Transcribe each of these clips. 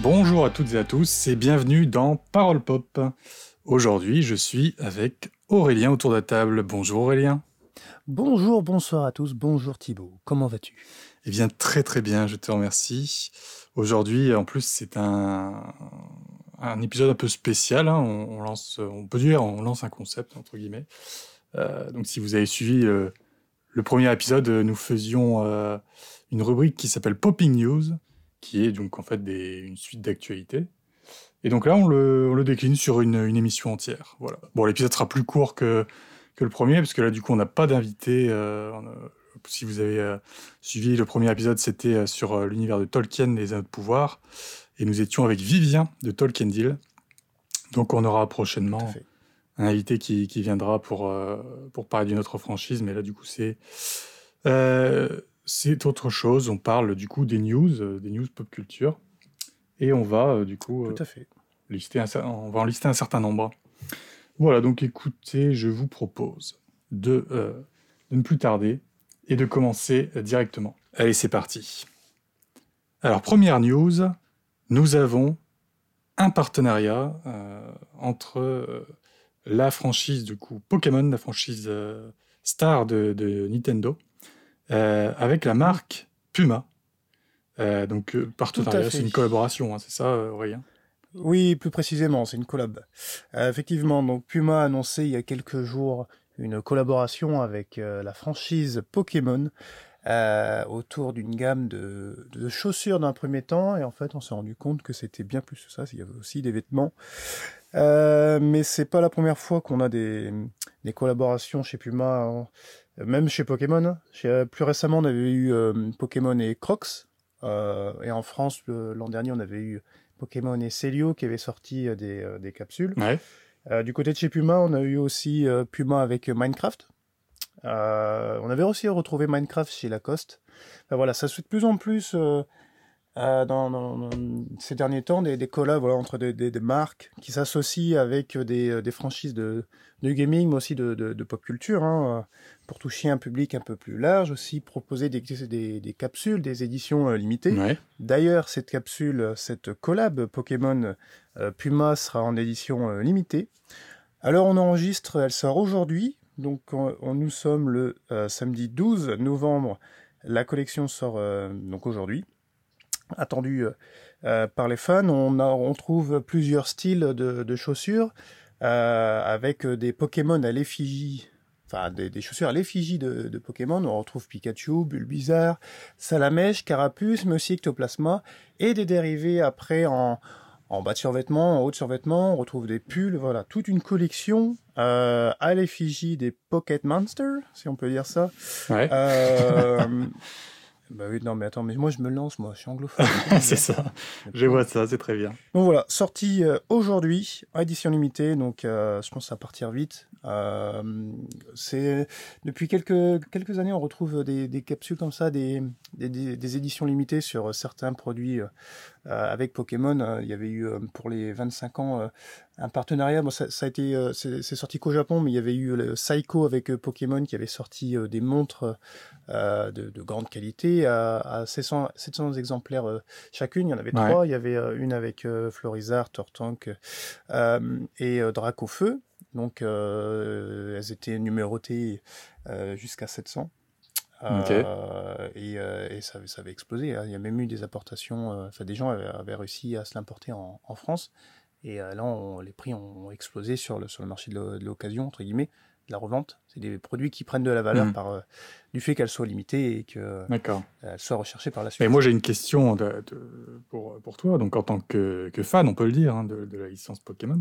Bonjour à toutes et à tous et bienvenue dans Parole Pop. Aujourd'hui, je suis avec Aurélien autour de la table. Bonjour Aurélien. Bonjour, bonsoir à tous. Bonjour Thibaut. Comment vas-tu? Eh bien, très très bien, je te remercie. Aujourd'hui, en plus, c'est un, un épisode un peu spécial. hein. On, on lance, on peut dire, on lance un concept entre guillemets. Euh, donc, si vous avez suivi euh, le premier épisode, euh, nous faisions euh, une rubrique qui s'appelle Popping News, qui est donc en fait des- une suite d'actualités. Et donc là, on le, on le décline sur une, une émission entière. Voilà. Bon, l'épisode sera plus court que, que le premier, parce que là, du coup, on n'a pas d'invité. euh, si vous avez euh, suivi le premier épisode, c'était euh, sur euh, l'univers de Tolkien, les anneaux de pouvoir. Et nous étions avec Vivien de Tolkien Deal. Donc, on aura prochainement un invité qui, qui viendra pour, pour parler d'une autre franchise, mais là, du coup, c'est euh, c'est autre chose. On parle du coup des news, euh, des news pop culture, et on va euh, du coup euh, Tout à fait. lister un, cer- on va en lister un certain nombre. Voilà, donc écoutez, je vous propose de, euh, de ne plus tarder et de commencer euh, directement. Allez, c'est parti. Alors, première news, nous avons un partenariat euh, entre euh, la franchise du coup Pokémon, la franchise euh, star de, de Nintendo, euh, avec la marque Puma. Euh, donc, euh, partenariat, c'est une collaboration, hein, c'est ça, euh, Aurélien? Oui, plus précisément, c'est une collab. Euh, effectivement, donc Puma a annoncé il y a quelques jours une collaboration avec euh, la franchise Pokémon euh, autour d'une gamme de, de chaussures d'un premier temps. Et en fait, on s'est rendu compte que c'était bien plus que ça. Il y avait aussi des vêtements. Euh, mais c'est pas la première fois qu'on a des, des collaborations chez Puma, hein. Même chez Pokémon. Chez- plus récemment, on avait eu euh, Pokémon et Crocs. Euh, et en France, l'an dernier, on avait eu Pokémon et Célio qui avaient sorti euh, des, euh, des capsules. Ouais. Euh, du côté de chez Puma, on a eu aussi euh, Puma avec euh, Minecraft. Euh, on avait aussi retrouvé Minecraft chez Lacoste. Enfin, voilà, ça se fait de plus en plus euh, dans, dans- dans ces derniers temps des, des collabs voilà, entre des, des- des marques qui s'associent avec des, euh, franchises de, de gaming, mais aussi de, de- de pop culture, hein, euh, pour toucher un public un peu plus large, aussi proposer des, capsules, des éditions euh, limitées. Ouais. D'ailleurs, cette capsule, cette collab Pokémon euh, Puma sera en édition limitée. Alors on enregistre, elle sort aujourd'hui, donc on, on- nous sommes le samedi 12 novembre. La collection sort donc aujourd'hui, attendue euh, euh, par les fans. On, a, on trouve plusieurs styles de, de chaussures euh, avec euh, des Pokémon à l'effigie. Enfin, des, des chaussures à l'effigie de, de Pokémon. On retrouve Pikachu, Bulbizarre, Salamèche, Carapuce, mais aussi Ectoplasma, et des dérivés après en, en bas de survêtement, en haut de survêtement, on retrouve des pulls, voilà, toute une collection euh, à l'effigie des Pocket Monsters, si on peut dire ça. Ouais. Bah oui, non mais attends, mais moi je me lance, moi, je suis anglophone. c'est ça. Je vois ça, c'est très bien. Donc voilà, sortie euh, aujourd'hui, édition limitée, donc euh, je pense que ça va partir vite. Euh, c'est depuis quelques quelques années, on retrouve des, des capsules comme ça, des, des, des- éditions limitées sur certains produits euh, avec Pokémon. Euh, Il y avait eu euh, pour les 25 ans euh, un partenariat. Bon, ça, ça a été, euh, c'est sorti qu'au Japon, mais il y avait eu le Psycho avec euh, Pokémon qui avait sorti euh, des montres euh, de, de grande qualité à, à 700, 700 exemplaires euh, chacune. Il y en avait Ouais. trois. Il y avait euh, une avec euh, Florizard, Tortank euh, et euh, Dracofeu. Donc, euh, elles étaient numérotées euh, jusqu'à 700. Euh, et, euh, et ça, avait- ça avait explosé. hein. Il y a même eu des importations. euh, Enfin, des gens avaient, avaient réussi à se l'importer en, en France. Et là, on- les prix ont explosé sur le, sur le marché de l'o- de l'occasion, entre guillemets, de la revente. C'est des produits qui prennent de la valeur Mhm. par du fait qu'elles soient limitées et qu'elles soient recherchées par la suite. Mais moi, j'ai une question de- de- pour, pour toi. Donc, en tant que, que fan, on peut le dire, hein, de, de la licence Pokémon,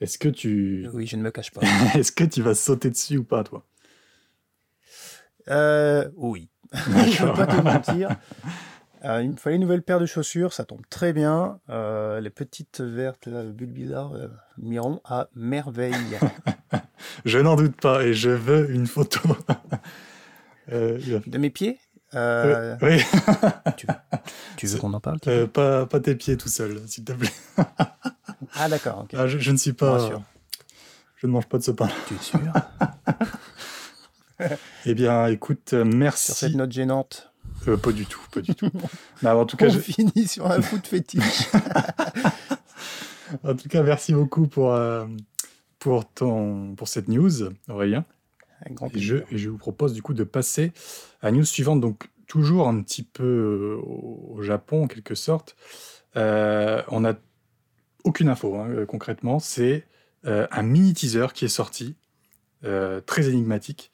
est-ce que tu Oui, je ne me cache pas. est-ce que tu vas sauter dessus ou pas, toi? Euh, oui. je ne vais pas te mentir. Euh, il me fallait une nouvelle paire de chaussures, ça tombe très bien. Euh, les petites vertes, là, Bulbizarre, euh, m'iront à merveille. Je n'en doute pas et je veux une photo. De mes pieds euh, oui, tu, tu veux qu'on en parle Euh, pas, pas tes pieds tout seul, s'il te plaît. Ah d'accord, ok. Ah, je, je ne suis pas. Je ne mange pas de ce pain. Tu es sûr? Eh bien, écoute, euh, Sur merci. cette note gênante. Euh, pas du tout, pas du tout. en tout cas, On je... finit sur un foot fétiche. en tout cas, merci beaucoup pour, euh, pour, ton, pour cette news, Aurélien. Un grand Et je, et je vous propose du coup de passer à la news suivante, donc toujours un petit peu au, Japon en quelque sorte. Euh, on n'a aucune info hein, concrètement, c'est un mini teaser qui est sorti, très énigmatique,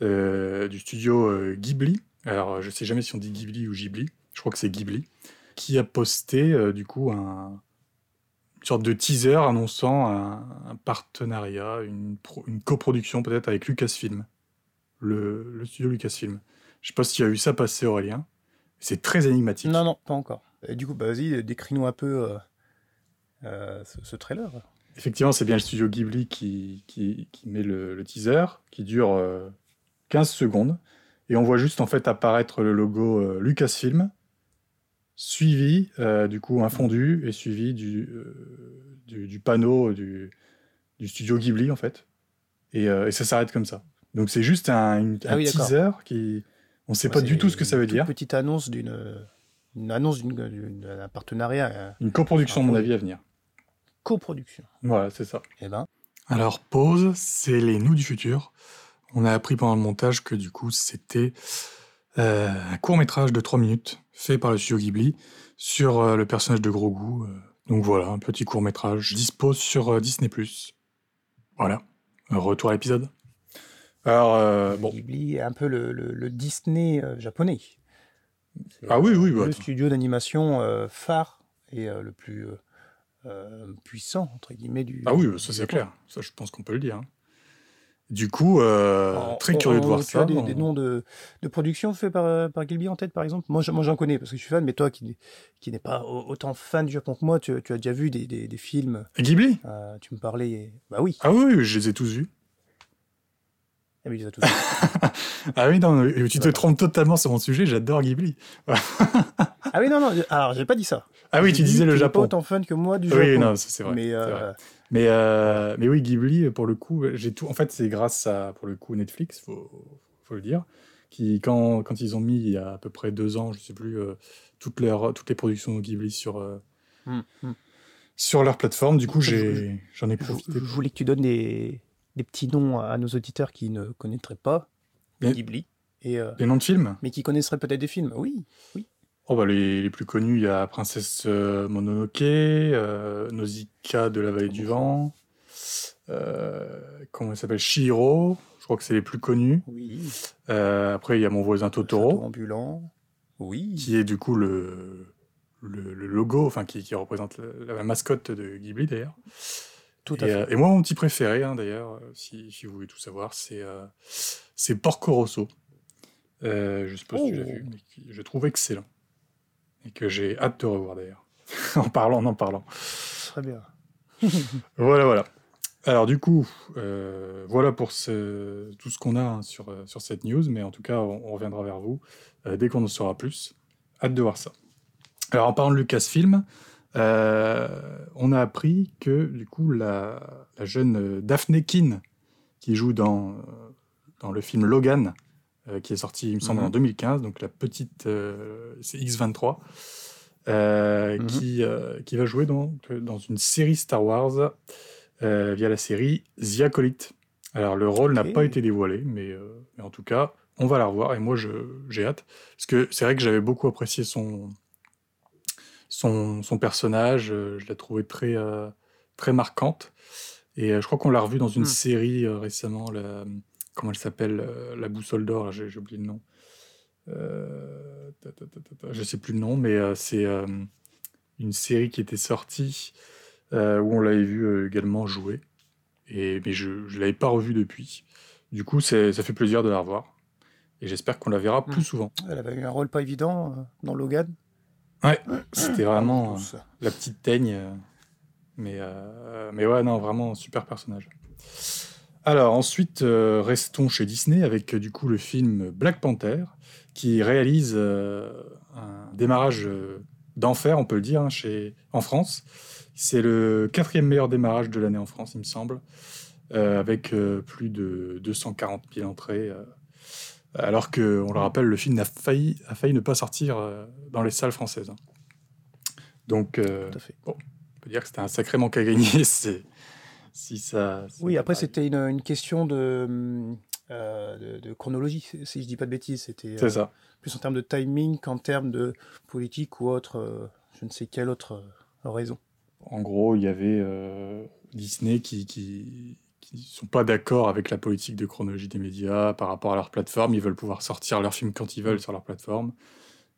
du studio euh, Ghibli. Alors je sais jamais si on dit Ghibli ou Ghibli, je crois que c'est Ghibli, qui a posté euh, du coup un, une sorte de teaser annonçant un, un partenariat, une, pro- une coproduction peut-être avec Lucasfilm, le, le studio Lucasfilm. Je sais pas s'il y a eu ça passer, Aurélien. C'est très énigmatique. Non, non, pas encore. Et du coup, bah, vas-y, décris-nous un peu euh, euh, ce, ce trailer. Effectivement, c'est bien le studio Ghibli qui, qui, qui met le, le teaser, qui dure euh, 15 secondes. Et on voit juste en fait apparaître le logo euh, Lucasfilm, suivi euh, du coup un fondu et suivi du, euh, du, du panneau du, du studio Ghibli en fait. Et, euh, et ça s'arrête comme ça. Donc c'est juste un, une- Ah un oui, d'accord. teaser qui. On ne sait Bah, pas du tout ce que ça veut dire. petite annonce d'une une annonce d'un partenariat, Une coproduction, à mon avis, à venir. coproduction. Voilà, c'est ça. Eh ben, Alors, pause, c'est les nous du futur. On a appris pendant le montage que du coup, c'était euh, un court métrage de 3 minutes fait par le studio Ghibli sur euh, le personnage de Grogu. euh. donc voilà, un petit court métrage dispo sur euh, Disney+. Voilà, retour à l'épisode. Alors, euh, bon, Ghibli est un peu le, le- le Disney euh, japonais. Ah oui, oui, bah, le attends. studio d'animation euh, phare et euh, le plus puissant, entre guillemets, du. ah oui, du ça c'est clair. Ça, je pense qu'on peut le dire. hein. Du coup, euh, très curieux de en- voir tu ça. as des, On- des noms de, de production faits par, euh, par Ghibli en tête, par exemple Moi, je- moi, j'en connais parce que je suis fan, mais toi qui, qui n'es pas au- autant fan du Japon que moi, tu, tu as déjà vu des, des- des films. Ghibli? Euh, tu me parlais. Bah oui, Ah oui, je les ai tous vus. Ah oui, vus. Ah oui, non, tu te trompes totalement sur mon sujet, j'adore Ghibli. Ah oui, non, non, alors j'ai pas dit ça. Ah oui, tu disais le tu n'es pas Japon. autant fan que moi du Oui, Japon. non, ça, c'est vrai. mais, euh, vrai. Mais, euh, mais oui, Ghibli, pour le coup, j'ai tout. En fait, c'est grâce à, pour le coup, Netflix, faut, faut le dire, qui, quand, quand ils ont mis il y a à peu près deux ans, je sais plus, euh, toutes, leurs, toutes les productions Ghibli sur, euh, hum, hum. sur leur plateforme, du coup, j'en ai Je, profité. je voulais que tu donnes des, des petits noms à nos auditeurs qui ne connaîtraient pas Mais- Ghibli, et, euh, Les noms de films mais qui connaisseraient peut-être des films. Oui, oh, bah, les, les plus connus, il y a Princesse euh, Mononoke, euh, Nausicaa de la vallée du vent, euh, comment il s'appelle? Shihiro, je crois que c'est les plus connus. oui. Euh, après, il y a Mon voisin Château Totoro. ambulant. Oui. qui est du coup le, le, le logo, enfin qui, qui représente la, la mascotte de Ghibli d'ailleurs. Tout à Et, fait. euh, et moi, mon petit préféré hein, d'ailleurs, euh, si, si vous voulez tout savoir, c'est euh, c'est Porco Rosso. Je sais pas si tu l'as Oh. vu, mais qui, je trouve excellent. Et que j'ai hâte de revoir d'ailleurs. en parlant, en parlant. Très bien. Voilà, voilà. Alors du coup, euh, voilà pour ce, tout ce qu'on a hein, sur, sur cette news, mais en tout cas, on, on reviendra vers vous euh, dès qu'on en saura plus. Hâte de voir ça. Alors en parlant de Lucasfilm, euh, on a appris que du coup la, la jeune euh, Daphne Keane, qui joue dans, euh, dans le film Logan, euh, qui est sorti, il me semble, Mhm. en 2015, donc la petite, euh, c'est X23, euh, Mhm. qui, qui va jouer dans, dans une série Star Wars via la série The Acolyte. Alors le rôle n'a pas été dévoilé, mais, mais en tout cas, on va la revoir et moi j'ai hâte. Parce que c'est vrai que j'avais beaucoup apprécié son, son, son personnage, euh, je l'ai trouvé très, euh, très marquante. Et euh, je crois qu'on l'a revu dans une Hmm. série euh, récemment, la- comment elle s'appelle euh, La Boussole d'Or, j'ai oublié le nom. Euh, ta, ta, ta, ta, ta, je sais plus le nom, mais euh, c'est euh, une série qui était sortie euh, où on l'avait vu euh, également jouer. Et, mais je ne l'avais pas revu depuis. Du coup, ça fait plaisir de la revoir. Et j'espère qu'on la verra plus Hmm. souvent. Elle avait eu un rôle pas évident euh, dans Logan. Ouais, c'était vraiment euh, la petite teigne. euh, Mais, euh, mais ouais, non, vraiment super personnage. Alors ensuite, euh, restons chez Disney avec du coup le film Black Panther qui réalise euh, un démarrage euh, d'enfer, on peut le dire, hein, chez, en France. C'est le quatrième meilleur démarrage de l'année en France, il me semble, euh, avec euh, plus de 240 000 entrées. Alors que, on le rappelle, le film a failli, a failli ne pas sortir euh, dans les salles françaises. hein. Donc, euh, fait. on peut dire que c'était un sacré manque à gagner c'est- si ça. Oui, après, c'était une, une question de, euh, de, de chronologie, si- je dis pas de bêtises. C'était euh, ça. plus en termes de timing qu'en termes de politique ou autre, je ne sais quelle autre raison. En gros, il y avait Disney qui, qui, qui sont pas d'accord avec la politique de chronologie des médias par rapport à leur plateforme. Ils veulent pouvoir sortir leurs films quand ils veulent sur leur plateforme.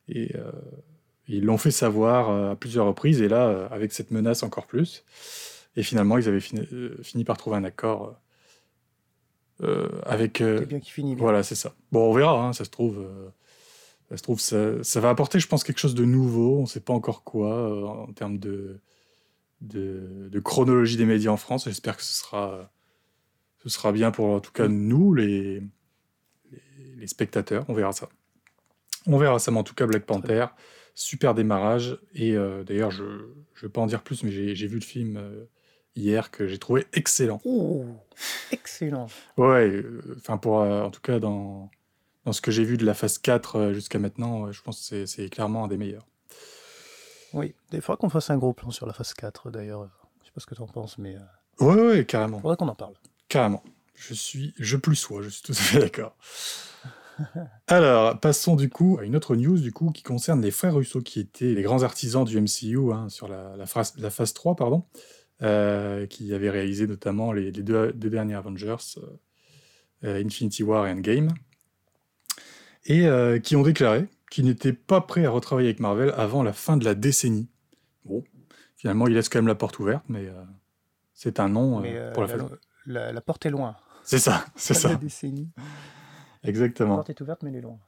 Et euh, ils l'ont fait savoir euh, à plusieurs reprises. Et là, euh, avec cette menace encore plus. Et finalement, ils avaient fini, fini par trouver un accord euh, avec. euh, C'est bien qui finit bien. voilà, c'est ça. Bon, on verra, hein, ça se trouve. ça se trouve, ça, ça va apporter, je pense, quelque chose de nouveau. On ne sait pas encore quoi en termes de, de, de chronologie des médias en France. J'espère que ce sera, ce sera bien pour, en tout cas, nous, les, les, les spectateurs. On verra ça. On verra ça, mais en tout cas, Black Panther, super démarrage. Et euh, d'ailleurs, je ne vais pas en dire plus, mais j'ai vu le film euh, hier que j'ai trouvé excellent. Oh, excellent. Ouais, euh, enfin pour en tout cas dans, dans ce que j'ai vu de la phase 4 euh, jusqu'à maintenant, je pense que c'est- clairement un des meilleurs. Oui, il faudra qu'on fasse un gros plan sur la phase 4 d'ailleurs. Je sais pas ce que tu en penses, mais il Ouais, ouais, carrément, faudra qu'on en parle. Carrément. Je suis, je plus sois, je suis tout à fait d'accord. Alors, passons du coup à une autre news du coup qui concerne les frères Russo qui étaient les grands artisans du MCU hein, sur la, la, phase, la phase 3, pardon, euh, qui avaient réalisé notamment les, les deux, deux derniers Avengers, euh, euh, Infinity War et Endgame, et euh, qui ont déclaré qu'ils n'étaient pas prêts à retravailler avec Marvel avant la fin de la décennie. Bon, finalement, ils laissent quand même la porte ouverte, mais c'est un euh, pour la la, phase. La- la porte est loin. C'est ça, c'est La ça, décennie. La exactement. porte est ouverte, mais elle est loin.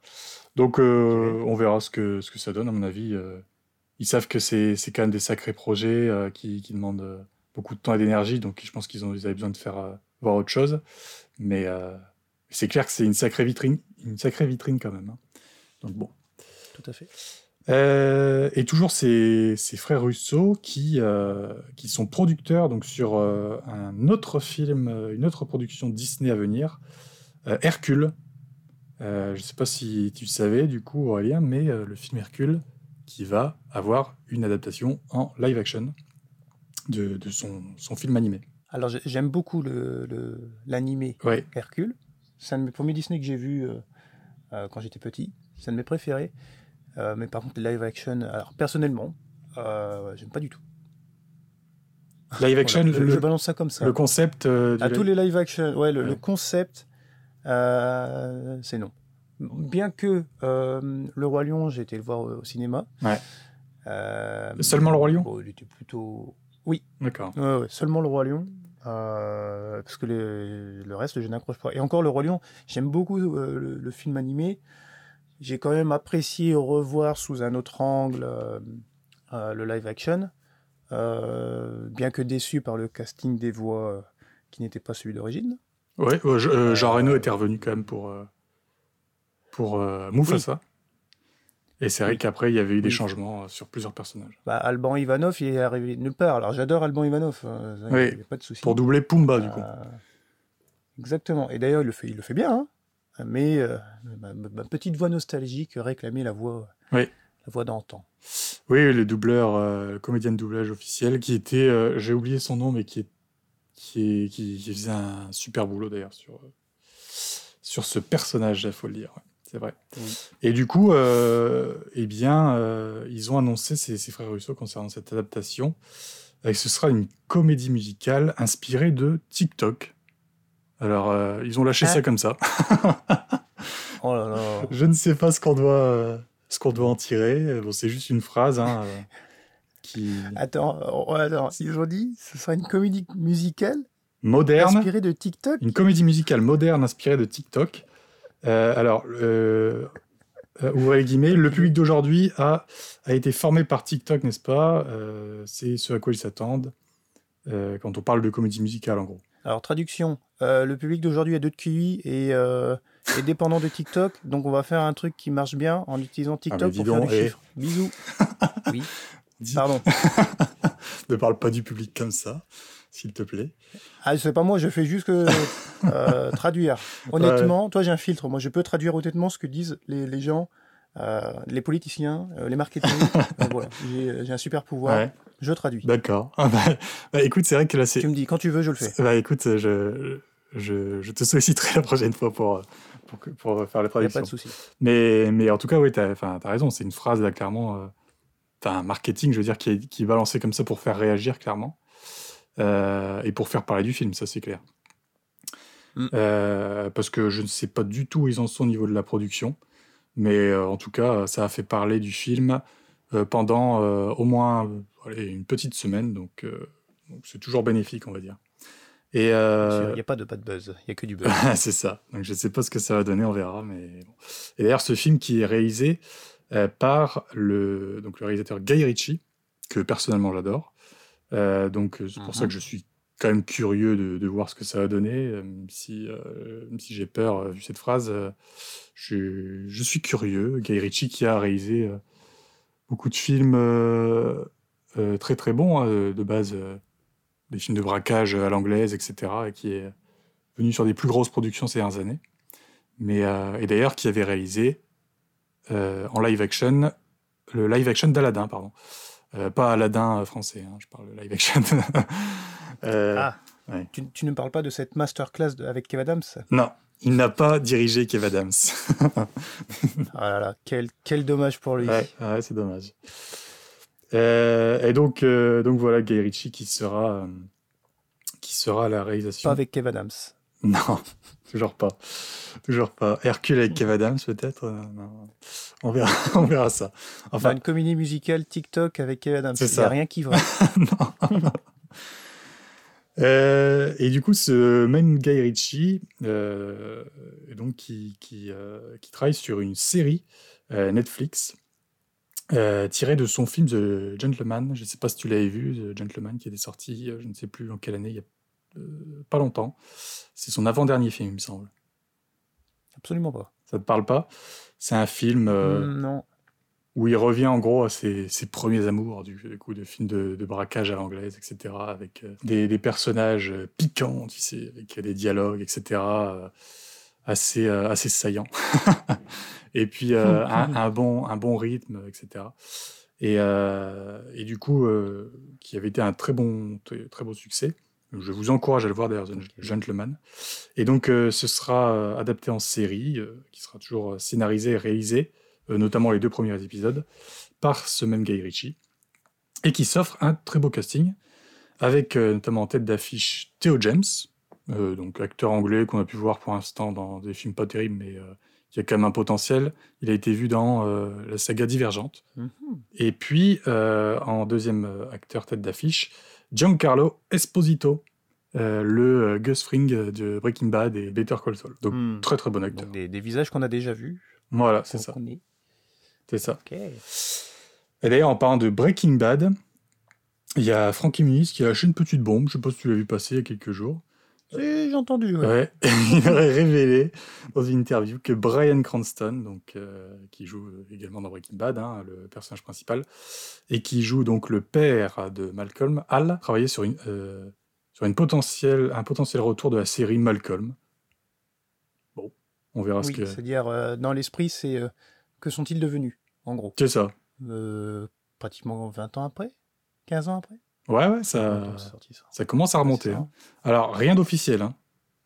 Donc, euh, on verra ce que, ce que ça donne, à mon avis. euh. ils savent que c'est c'est quand même des sacrés projets euh, qui, qui demandent beaucoup de temps et d'énergie, donc je pense qu'ils ont- ils avaient besoin de faire euh, voir autre chose. Mais euh, c'est clair que c'est une sacrée vitrine, une sacrée vitrine quand même. hein. Donc bon. Tout à fait. Euh, et toujours ces, ces frères Russo qui, euh, qui sont producteurs donc sur euh, un autre film, une autre production Disney à venir, Hercule. Je ne sais pas si tu savais du coup Aurélien, mais le film Hercule qui va avoir une adaptation en live action de, de son, son film animé. Alors j'ai- j'aime beaucoup le- le- l'animé Ouais, Hercule. C'est un de mes premiers Disney que j'ai vu quand j'étais petit. C'est un de mes préférés. Euh, mais par contre, les live action, alors personnellement, euh, j'aime pas du tout. live action, Voilà, je, le, je balance ça comme ça. le concept euh, à live- tous les live action, ouais, le, concept, euh, c'est non. Bien que euh, Le Roi Lion, j'ai été le voir au, au cinéma. Ouais. Seulement Le Roi Lion bon, Il était plutôt. D'accord. Ouais, ouais, seulement le Roi Lion. parce que le, le reste, je n'accroche pas. Et encore, le Roi Lion, j'aime beaucoup le, le film animé. J'ai quand même apprécié revoir sous un autre angle euh, euh, le live action. Euh, bien que déçu par le casting des voix qui n'était pas celui d'origine. Ouais, ouais, je- Jean Reno était revenu quand même pour, pour Mufasa. Et c'est vrai Oui. qu'après, il y avait eu des Oui. changements sur plusieurs personnages. Bah, Alban Ivanov, il est arrivé de nulle part. Alors j'adore Alban Ivanov, hein, ça, Oui. il n'y a pas de souci. Pour doubler Pumba, du coup. Exactement. Et d'ailleurs, il le fait, il le fait bien. hein. Mais euh, ma, ma petite voix nostalgique réclamait la voix, Oui. la voix d'antan. Oui, le doubleur, euh, le comédien de doublage officiel, qui était, euh, j'ai oublié son nom, mais qui, est, qui, est- qui, qui faisait un super boulot d'ailleurs sur, sur ce personnage, il faut le dire. ouais, c'est vrai. Oui. Et du coup, eh bien, ils ont annoncé, ces, ces frères Russo, concernant cette adaptation, que ce sera une comédie musicale inspirée de TikTok. Alors, euh, ils ont lâché Hein ça comme ça. Oh là là. Je ne sais pas ce qu'on doit, euh, ce qu'on doit en tirer. Bon, c'est juste une phrase hein, euh, qui Attends, oh, ils ont dit ce sera une comédie musicale moderne, inspirée de TikTok? Une comédie musicale moderne inspirée de TikTok. Euh, alors, euh, euh, ouvrez les guillemets, le public d'aujourd'hui a, a été formé par TikTok, n'est-ce pas? Euh, C'est ce à quoi ils s'attendent euh, quand on parle de comédie musicale, en gros. Alors, traduction. euh, le public d'aujourd'hui a deux de QI et euh, est dépendant de TikTok. Donc, on va faire un truc qui marche bien en utilisant TikTok Ah, dis pour faire des eh. chiffres. Bisous. oui, Dis- pardon. ne parle pas du public comme ça. s'il te plaît. Ah, c'est pas moi, je fais juste que euh, traduire. Honnêtement, toi, j'ai un filtre. Moi, je peux traduire honnêtement ce que disent les, les gens, euh, les politiciens, euh, les marketeurs. voilà, j'ai un super pouvoir. Je traduis. D'accord. Ah, bah, bah, écoute, c'est vrai que là, c'est. Tu me dis, quand tu veux, je le fais. Bah, écoute, je, je, je te solliciterai la prochaine fois pour, pour, pour faire la traduction. Y a pas de souci. Mais, mais en tout cas, oui, tu as, as, raison. C'est une phrase, là, clairement. Enfin, marketing, je veux dire, qui est, qui est balancé comme ça pour faire réagir, clairement. Euh, et pour faire parler du film, ça c'est clair. Mm. Euh, parce que je ne sais pas du tout où ils en sont au niveau de la production, mais euh, en tout cas, ça a fait parler du film pendant au moins une petite semaine, donc c'est toujours bénéfique, on va dire. Et il n'y a pas de pas de buzz, il y a que du buzz. c'est ça. Donc je ne sais pas ce que ça va donner, on verra. Mais Et d'ailleurs, ce film qui est réalisé par le donc le réalisateur Guy Ritchie, que personnellement j'adore, euh, donc c'est pour ça que mhm. je suis quand même curieux de, voir ce que ça va donner, euh, même si, euh, si j'ai peur vu cette phrase. Je, je, suis curieux. Guy Ritchie qui a réalisé beaucoup de films très très bons, hein, de base des films de braquage à l'anglaise, etc., et qui est venu sur des plus grosses productions ces dernières années. Mais, et d'ailleurs qui avait réalisé en live action le live action d'Aladin, pardon. Euh, pas Aladdin euh, français, hein, je parle de live action. euh, ah, tu, tu, ne parles pas de cette masterclass avec Kev Adams? Non, il n'a pas dirigé Kev Adams. ah là là, quel, quel dommage pour lui. Ouais, ouais c'est dommage. Euh, et donc, donc voilà, Guy Ritchie qui sera, qui sera à la réalisation. Pas avec Kev Adams. Non, toujours pas. Toujours pas. Hercule avec Kev Adams, peut-être euh, on, verra, on verra ça. Enfin, une comédie musicale TikTok avec Kev Adams. Il n'y a rien qui va. non. Euh, et du coup, ce même Guy Ritchie, euh, donc qui, qui, qui, travaille sur une série Netflix tirée de son film The Gentleman. Je ne sais pas si tu l'avais vu, The Gentleman, qui était sorti, je ne sais plus en quelle année, il y a pas longtemps. C'est son avant-dernier film, il me semble. Absolument pas. Ça te parle pas? C'est un film euh, mm, non. Où il revient en gros à ses, premiers amours, du, coup, de films de, braquage à l'anglaise, etc. Avec euh, des, personnages euh, piquants, tu sais, avec des dialogues, etc. assez, assez saillants. et puis un, bon, un bon rythme, etc. Et, et du coup, qui avait été un très bon, très beau succès. Je vous encourage à le voir d'ailleurs, The Gentleman. Et donc, euh, ce sera euh, adapté en série, euh, qui sera toujours scénarisé et réalisé, notamment les deux premiers épisodes, par ce même Guy Ritchie, et qui s'offre un très beau casting, avec notamment en tête d'affiche Theo James, donc acteur anglais qu'on a pu voir pour l'instant dans des films pas terribles, mais qui a quand même un potentiel. Il a été vu dans la saga Divergente. Mm-hmm. Et puis, en deuxième acteur tête d'affiche, Giancarlo Esposito, euh, le euh, Gus Fring de Breaking Bad et Better Call Saul. Donc hmm. très très bon acteur. Des, visages qu'on a déjà vus. Voilà, c'est ça. C'est ça. Et d'ailleurs, en parlant de Breaking Bad, il y a Frankie Muniz qui a lâché une petite bombe. Je sais pas si tu l'as vu passer il y a quelques jours. J'ai entendu. Ouais. il aurait révélé dans une interview que Brian Cranston, donc euh, qui joue également dans Breaking Bad, hein, le personnage principal, et qui joue donc le père de Malcolm, Al, travaillait sur une euh, sur une potentielle un potentiel retour de la série Malcolm. Bon, on verra ce que. C'est-à-dire euh, dans l'esprit, c'est que sont-ils devenus, en gros? C'est ça. pratiquement 20 ans après, 15 ans après? Ouais, ouais, ça, ça. commence à remonter. Hein. Alors, rien d'officiel, hein,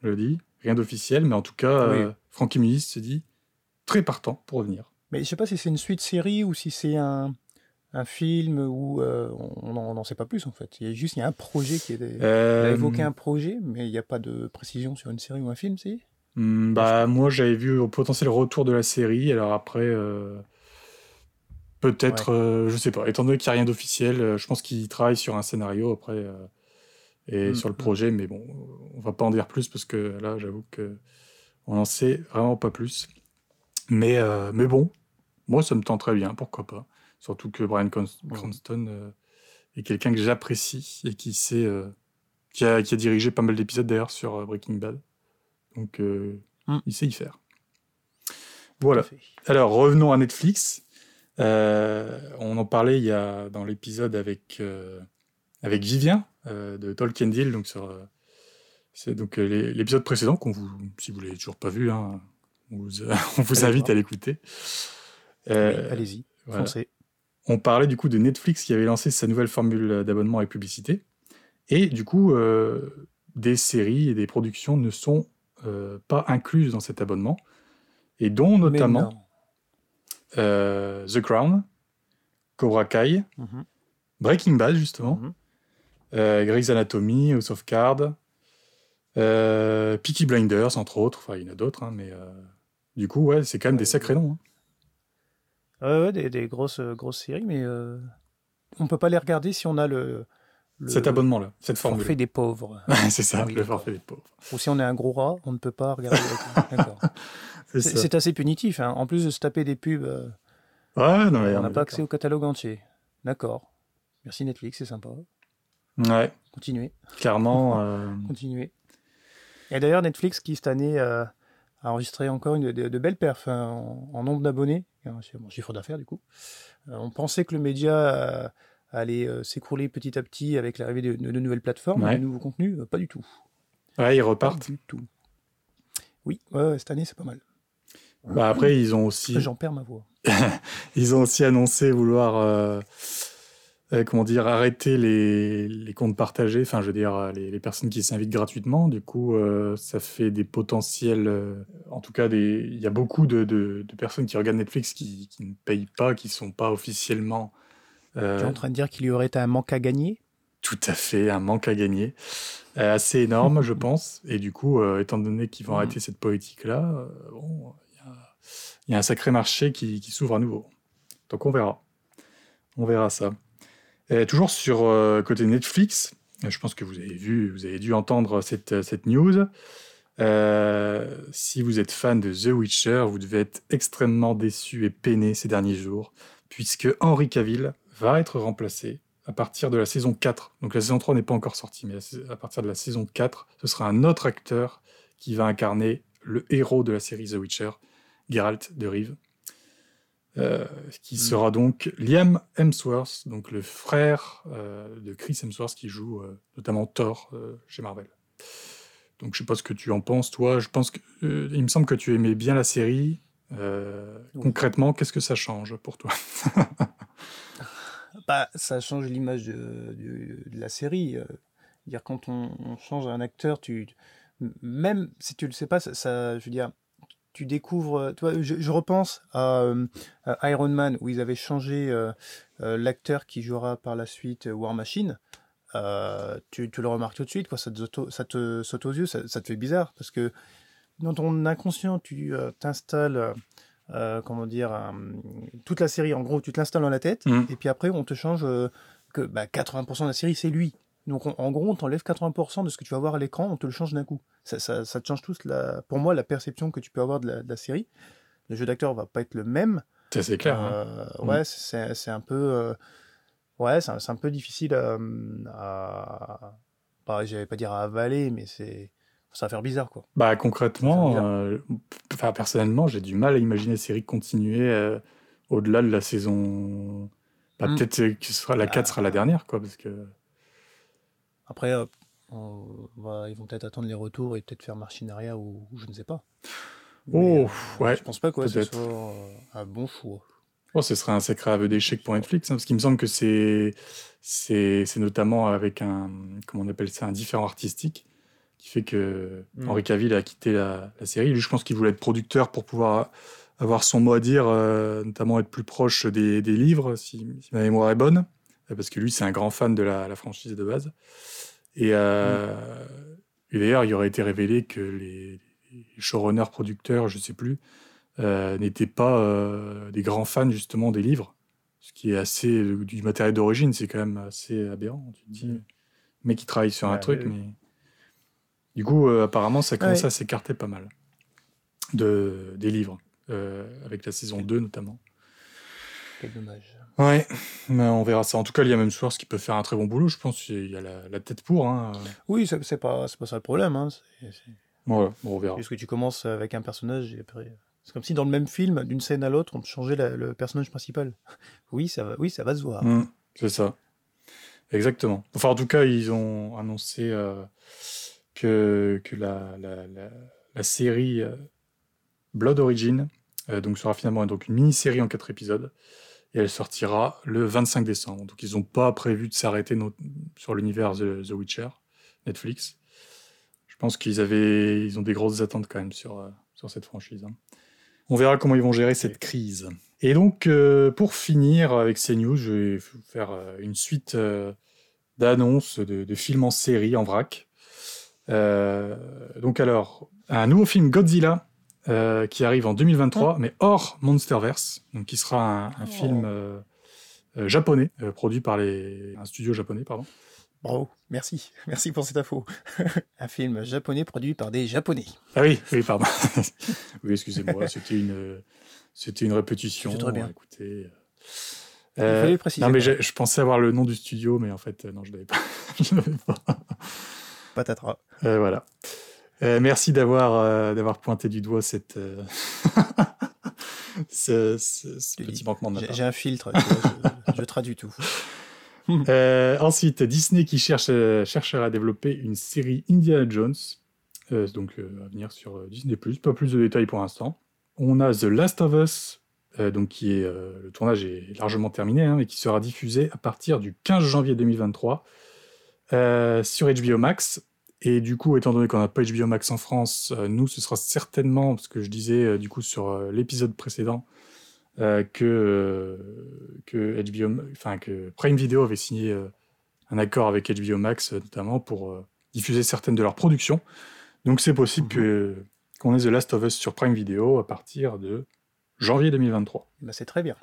je le dis, rien d'officiel, mais en tout cas, euh, Francky Muniz se dit très partant pour revenir. Mais je sais pas si c'est une suite série ou si c'est un, un film où euh, on n'en sait pas plus en fait. Il y a juste il y a un projet qui est. Il a euh, évoqué un projet, mais il n'y a pas de précision sur une série ou un film, si? Hmm, Bah, moi j'avais vu au potentiel retour de la série, alors après. Peut-être, euh, je sais pas. Étant donné qu'il n'y a rien d'officiel, euh, je pense qu'il travaille sur un scénario après euh, et mm, sur le mm. projet, mais bon, on va pas en dire plus parce que là, j'avoue que on n'en sait vraiment pas plus. Mais, mais bon, moi, ça me tente très bien, pourquoi pas. Surtout que Brian Cranston est quelqu'un que j'apprécie et qui sait, qui a, qui, a, dirigé pas mal d'épisodes d'ailleurs sur Breaking Bad. Donc, mm. il sait y faire. Voilà. Alors, revenons à Netflix. Euh, on en parlait il y a, dans l'épisode avec, euh, avec Vivien de Tolkien Deal, donc sur c'est donc l'épisode précédent qu'on vous, si vous l'avez toujours pas vu, hein, on vous, on vous invite à l'écouter. Allez-y, foncez. On parlait du coup de Netflix qui avait lancé sa nouvelle formule d'abonnement avec publicité. Et du coup, euh, des séries et des productions ne sont euh, pas incluses dans cet abonnement. Et dont notamment euh, The Crown, Cobra Kai, mhm. Breaking Bad justement, mm Grey's Anatomy, House of Cards, Peaky Blinders entre autres. Enfin, il y en a d'autres, hein, mais du coup, ouais, c'est quand même des sacrés noms. Hein. Ouais, des, des, grosses, euh, grosses séries, mais euh, on peut pas les regarder si on a le. Cet abonnement-là, cette formule. Forfait des pauvres. c'est ça, le forfait des pauvres. Ou si on est un gros rat, on ne peut pas regarder. D'accord. c'est assez punitif. Hein. En plus de se taper des pubs, euh, ouais, non, on n'a pas accès au catalogue entier. D'accord. Merci Netflix, c'est sympa. Ouais. Continuez. Clairement. Continuez. Et d'ailleurs, Netflix qui cette année a enregistré encore une, de, belles perfs hein, en, nombre d'abonnés mon chiffre d'affaires du coup. Euh, on pensait que le média euh, allait euh, s'écrouler petit à petit avec l'arrivée de, nouvelles plateformes, de nouveaux contenus, pas du tout. Ouais, ils repartent. Pas du tout. Oui, cette année c'est pas mal. Bah après, ils ont aussi. J'en perds ma voix. ils ont aussi annoncé vouloir euh, comment dire, arrêter les, les, comptes partagés, enfin, je veux dire, les, les personnes qui s'invitent gratuitement. Du coup, euh, ça fait des potentiels. Euh, en tout cas, il y a beaucoup de, de, de, personnes qui regardent Netflix qui, qui, ne payent pas, qui ne sont pas officiellement. Tu es en train de dire qu'il y aurait un manque à gagner? Tout à fait, un manque à gagner. assez énorme, je pense. Et du coup, étant donné qu'ils vont mm. arrêter cette politique-là, bon, il y, y, a un sacré marché qui, qui s'ouvre à nouveau. Donc, on verra. On verra ça toujours sur euh, côté Netflix, je pense que vous avez vu, vous avez dû entendre cette, cette news. Euh, si vous êtes fan de The Witcher, vous devez être extrêmement déçu et peiné ces derniers jours, puisque Henry Cavill va être remplacé à partir de la saison 4. Donc la saison 3 n'est pas encore sortie, mais à partir de la saison 4, ce sera un autre acteur qui va incarner le héros de la série The Witcher, Geralt de Rive. Euh, qui hmm. sera donc Liam Hemsworth, donc le frère euh, de Chris Hemsworth qui joue euh, notamment Thor chez Marvel. Donc je sais pas ce que tu en penses, toi. Je pense que il me semble que tu aimais bien la série. Concrètement, qu'est-ce que ça change pour toi? bah, ça change l'image de, la série. dire quand on, change un acteur, tu même si tu le sais pas, ça je veux dire tu découvres. Euh, toi, je, repense euh, à, Iron Man où ils avaient changé euh, l'acteur qui jouera par la suite War Machine. Tu, tu, le remarques tout de suite, quoi. Ça te, ça te saute aux yeux, ça, te fait bizarre parce que dans ton inconscient, tu t'installes. Comment dire, toute la série, en gros, tu te l'installes dans la tête, mmh. et puis après, on te change que bah, 80% de la série, c'est lui. Donc en gros, on t'enlève 80% de ce que tu vas voir à l'écran, on te le change d'un coup. Ça, ça, te change tout, la, pour moi, la perception que tu peux avoir de la, série. Le jeu d'acteur va pas être le même. C'est clair. Hein. Euh, ouais, mm. c'est un peu, euh, ouais, c'est un, peu difficile à, à bah, j'allais pas dire à avaler, mais c'est, ça va faire bizarre quoi. Bah concrètement, euh, enfin personnellement, j'ai du mal à imaginer la série continuer au-delà de la saison. Bah, mm. Peut-être que ce sera la 4 sera la dernière quoi, parce que. Après, ils vont peut-être attendre les retours et peut-être faire Marchinaria ou, ou je ne sais pas. oh, euh, ouais. Je pense pas que ce soit euh, un bon choix. Oh, ce serait un sacré aveu d'échec pour Netflix, hein, parce qu'il me semble que c'est, c'est, notamment avec un, comment on appelle ça, un différent artistique, qui fait que hmm. Henri Cavill a quitté la, série. Lui, je pense qu'il voulait être producteur pour pouvoir avoir son mot à dire, euh, notamment être plus proche des, livres, si, si, ma mémoire est bonne, parce que lui, c'est un grand fan de la franchise de base. Euh, et, d'ailleurs, il aurait été révélé que les, showrunners producteurs, je ne sais plus, euh, n'étaient pas euh, des grands fans justement des livres, ce qui est assez du matériel d'origine, c'est quand même assez aberrant. Tu te dis, le mec qui travaille sur un truc, mais du coup, apparemment, ça commence à s'écarter pas mal de, des livres, avec la saison 2 notamment. Quel dommage. Ouais, mais on verra ça. En tout cas, il y a même Source qui peut faire un très bon boulot, je pense. Il y a la, tête pour. Hein. Oui, c'est pas, pas ça le problème. Hein. Ouais, on verra. Parce que tu commences avec un personnage et après. C'est comme si dans le même film, d'une scène à l'autre, on changeait le personnage principal. oui, ça va, oui, ça va se voir. Mmh, c'est ça. Exactement. Enfin, en tout cas, ils ont annoncé euh, que, que la, la, la, la série euh, Blood Origin euh, donc sera finalement donc une mini-série en quatre épisodes et elle sortira le 25 décembre. Donc ils n'ont pas prévu de s'arrêter sur l'univers The, The, Witcher, Netflix. Je pense qu'ils avaient, ils ont des grosses attentes quand même sur, euh, sur cette franchise. Hein. On verra comment ils vont gérer cette crise. Et donc, euh, pour finir avec ces news, je vais vous faire euh, une suite d'annonces de, de, films en série, en vrac. Euh, donc alors, un nouveau film Godzilla euh, qui arrive en 2023, oh. mais hors Monsterverse, donc qui sera un, un oh. film euh, japonais, produit par les, un studio japonais, pardon. Bravo, merci, merci pour cette info. un film japonais produit par des japonais. Ah oui, oui, pardon. oui, excusez-moi, c'était une, c'était une répétition. C'est très bien. Écoutez, euh, Il fallait non, mais je pensais avoir le nom du studio, mais en fait, non, je l'avais pas. je l'avais pas. Patatras. Euh, voilà. Euh, merci d'avoir euh, d'avoir pointé du doigt cette ce, ce, ce petit manquement de J'ai un filtre, je, je, traduis tout. Euh, ensuite, Disney qui cherche, euh, cherchera à développer une série Indiana Jones, euh, donc à venir sur Disney+. Pas plus de détails pour l'instant. On a The Last of Us, donc qui est le tournage est largement terminé, hein, et qui sera diffusé à partir du 15 janvier 2023 sur HBO Max. Et du coup, étant donné qu'on n'a pas HBO Max en France, nous, ce sera certainement, parce que je disais du coup sur l'épisode précédent, euh, que, euh, que, HBO, que Prime Video avait signé euh, un accord avec HBO Max, notamment pour diffuser certaines de leurs productions. Donc c'est possible mmh. que qu'on ait The Last of Us sur Prime Video à partir de janvier 2023. Bah c'est très bien.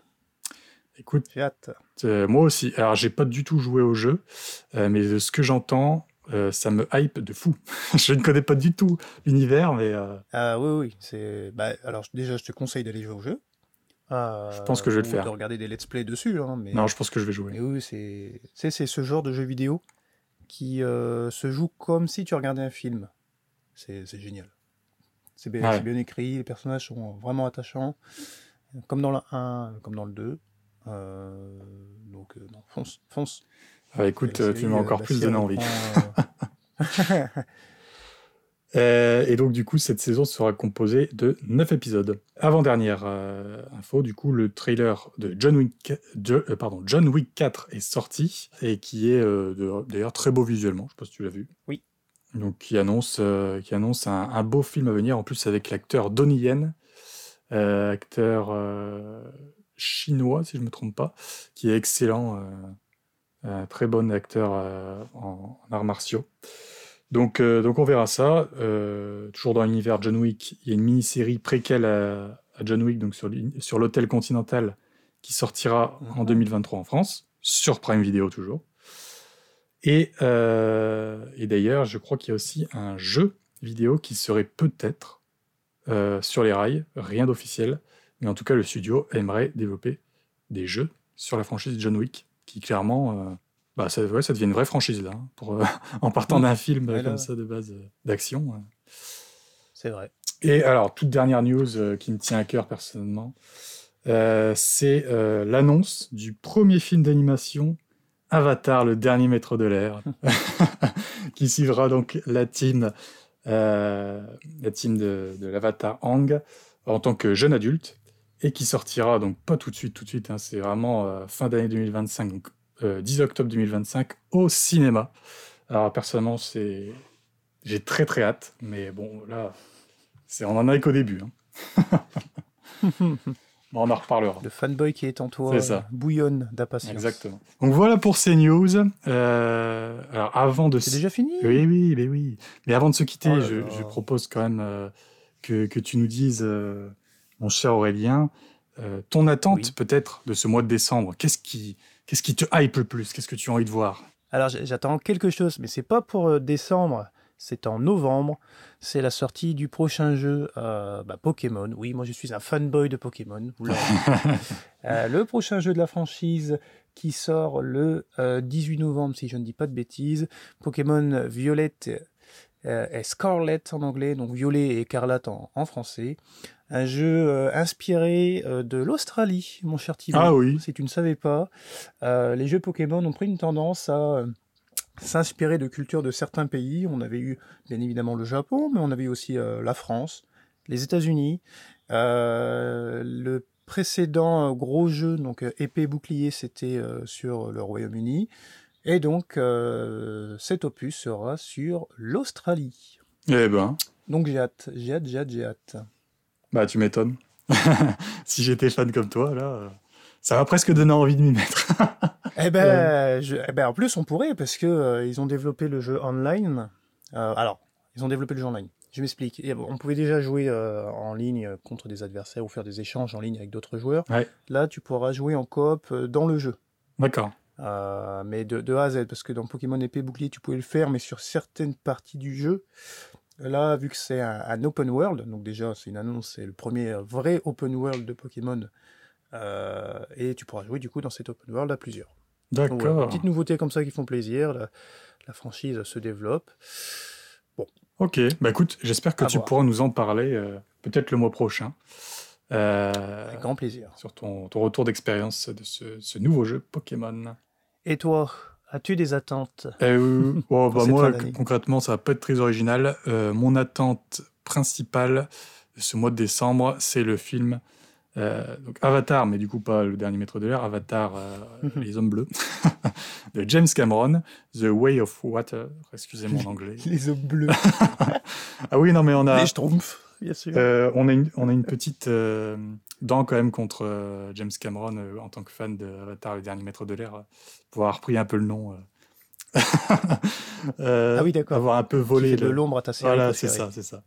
Écoute, hâte. Euh, moi aussi. Alors j'ai pas du tout joué au jeu, euh, mais de ce que j'entends, euh, ça me hype de fou. je ne connais pas du tout l'univers, mais. Ah oui oui, c'est. Bah, alors déjà je te conseille d'aller jouer au jeu. Euh, je pense que je vais le faire. De regarder des let's play dessus. Hein, mais... Non, je pense que je vais jouer. Mais oui, c'est c'est ce genre de jeu vidéo qui euh, se joue comme si tu regardais un film. C'est génial. C'est bien, ouais. bien, écrit, les personnages sont vraiment attachants, comme dans le 1, comme dans le 2. Euh, donc, non, fonce, fonce. Ah, écoute, tu m'as encore plus donné envie. Euh, et donc, du coup, cette saison sera composée de 9 épisodes. Avant-dernière euh, info, du coup, le trailer de John Wick, de, euh, pardon, John Wick 4 est sorti et qui est euh, d'ailleurs très beau visuellement. Je sais pas si tu l'as vu. Oui. Donc, qui annonce, euh, qui annonce un, un, beau film à venir, en plus avec l'acteur Donnie Yen, acteur chinois, si je me trompe pas, qui est excellent, très bon acteur en, en arts martiaux. Donc, euh, donc on verra ça. Euh, toujours dans l'univers John Wick, il y a une mini-série préquelle à, à, John Wick, donc sur, sur l'hôtel Continental, qui sortira mmh. en 2023 en France, sur Prime Video toujours. Et, euh, et d'ailleurs, je crois qu'il y a aussi un jeu vidéo qui serait peut-être euh, sur les rails, rien d'officiel, mais en tout cas le studio aimerait développer des jeux sur la franchise John Wick, qui clairement euh, bah, ça, ouais, ça devient une vraie franchise là, hein, pour, euh, en partant d'un film comme ça de base euh, d'action. C'est vrai. Et alors, toute dernière news qui me tient à cœur personnellement, c'est l'annonce du premier film d'animation Avatar, le dernier maître de l'air, qui suivra donc la team, la team de, de l'Avatar Ang en tant que jeune adulte et qui sortira donc pas tout de suite, tout de suite. Hein, c'est vraiment fin d'année 2025, donc euh, 10 octobre 2025 au cinéma. Alors personnellement, c'est j'ai très très hâte, mais bon là, c'est on en a qu'au début. Hein. on en reparlera. Le fanboy qui est en toi est ça. bouillonne d'impatience. Exactement. Donc voilà pour ces news. Euh, alors avant de c'est déjà fini? Oui oui mais oui. Mais avant de se quitter, oh je, je, propose quand même euh, que, que tu nous dises, euh, mon cher Aurélien, euh, ton attente oui. peut-être de ce mois de décembre. Qu'est-ce qui Qu'est-ce qui te hype le plus? Qu'est-ce que tu as envie de voir? Alors j'attends quelque chose, mais c'est pas pour euh, décembre, c'est en novembre. C'est la sortie du prochain jeu euh, bah, Pokémon. Oui, moi je suis un fanboy de Pokémon. euh, le prochain jeu de la franchise qui sort le euh, 18 novembre, si je ne dis pas de bêtises. Pokémon Violette et Scarlet en anglais, donc violet et écarlate en, en français. Un jeu inspiré de l'Australie, mon cher Thibaut. Ah oui. Si tu ne savais pas, les jeux Pokémon ont pris une tendance à s'inspirer de cultures de certains pays. On avait eu bien évidemment le Japon, mais on avait eu aussi la France, les États-Unis. le précédent gros jeu, donc épée bouclier, c'était sur le Royaume-Uni. Et donc, cet opus sera sur l'Australie. Eh ben. Donc j'ai hâte, j'ai hâte, j'ai hâte, j'ai hâte. Bah tu m'étonnes. si j'étais fan comme toi, là, ça va presque donner envie de m'y mettre. eh, ben, eh ben, en plus on pourrait parce que euh, ils ont développé le jeu online. Euh, alors, ils ont développé le jeu online. Je m'explique. On pouvait déjà jouer euh, en ligne contre des adversaires ou faire des échanges en ligne avec d'autres joueurs. Là, tu pourras jouer en coop dans le jeu. D'accord. mais de, de, A à Z, parce que dans Pokémon épée bouclier, tu pouvais le faire, mais sur certaines parties du jeu, Là, vu que c'est un, open world, donc déjà c'est une annonce, c'est le premier vrai open world de Pokémon, euh, et tu pourras jouer du coup dans cet open world à plusieurs. D'accord. petites nouveautés comme ça qui font plaisir, la, franchise se développe. Bon. Ok, bah écoute, j'espère que tu pourras nous en parler euh, peut-être le mois prochain. Euh, Avec grand plaisir. Sur ton, ton retour d'expérience de ce, ce nouveau jeu Pokémon. Et toi? As-tu des attentes euh, oh, bah Moi, concrètement, ça va pas être très original. Euh, mon attente principale ce mois de décembre, c'est le film euh, donc Avatar, mais du coup pas le dernier maître de l'air, Avatar, mhm. les hommes bleus, de James Cameron, The Way of Water, excusez mon anglais. les hommes bleus. ah oui, non mais on a... Les Schtroumpfs, bien sûr. on, a une, on a une petite dent quand même contre James Cameron en tant que fan de Avatar, le dernier maître de l'air pour avoir repris un peu le nom. Euh. euh, ah oui, d'accord. Avoir un peu volé de l'ombre à ta série. Voilà, c'est ça, c'est ça.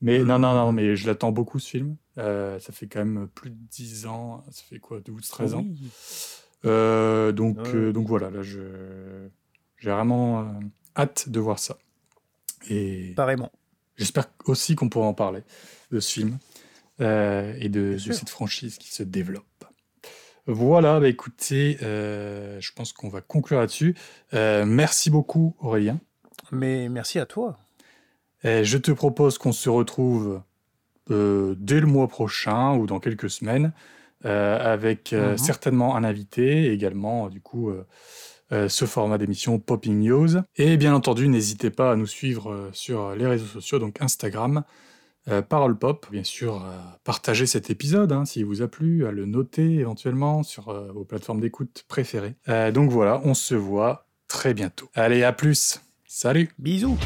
Mais non, non, non, mais je l'attends beaucoup ce film. Euh, ça fait quand même plus de 10 ans. Ça fait quoi, 12, 13 ans donc, donc voilà, là, je, j'ai vraiment hâte de voir ça. Et Pareillement. J'espère aussi qu'on pourra en parler de ce film et de, de cette franchise qui se développe. Voilà, bah écoutez, euh, je pense qu'on va conclure là-dessus. Euh, merci beaucoup Aurélien. Mais merci à toi. je te propose qu'on se retrouve euh, dès le mois prochain ou dans quelques semaines avec mhm. certainement un invité et également du coup ce format d'émission Popping News. Et bien entendu, n'hésitez pas à nous suivre sur les réseaux sociaux, donc Instagram, euh, Parole Pop, bien sûr, euh, partagez cet épisode hein, s'il vous a plu, à le noter éventuellement sur euh, vos plateformes d'écoute préférées. donc voilà, on se voit très bientôt. Allez, à plus. Salut. Bisous.